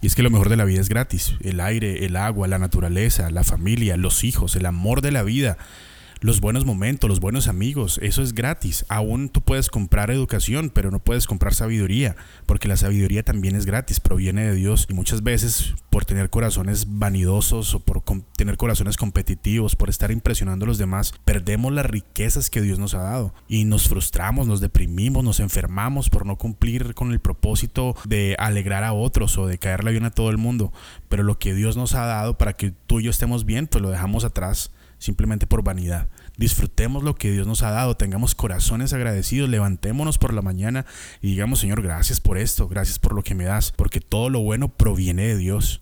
Y es que lo mejor de la vida es gratis. El aire, el agua, la naturaleza, la familia, los hijos, el amor de la vida los buenos momentos, los buenos amigos, eso es gratis. Aún tú puedes comprar educación, pero no puedes comprar sabiduría, porque la sabiduría también es gratis, proviene de Dios. Y muchas veces por tener corazones vanidosos o por tener corazones competitivos, por estar impresionando a los demás, perdemos las riquezas que Dios nos ha dado y nos frustramos, nos deprimimos, nos enfermamos por no cumplir con el propósito de alegrar a otros o de caerle bien a todo el mundo. Pero lo que Dios nos ha dado para que tú y yo estemos bien, pues lo dejamos atrás simplemente por vanidad. Disfrutemos lo que Dios nos ha dado, tengamos corazones agradecidos, levantémonos por la mañana y digamos, Señor, gracias por esto, gracias por lo que me das, porque todo lo bueno proviene de Dios.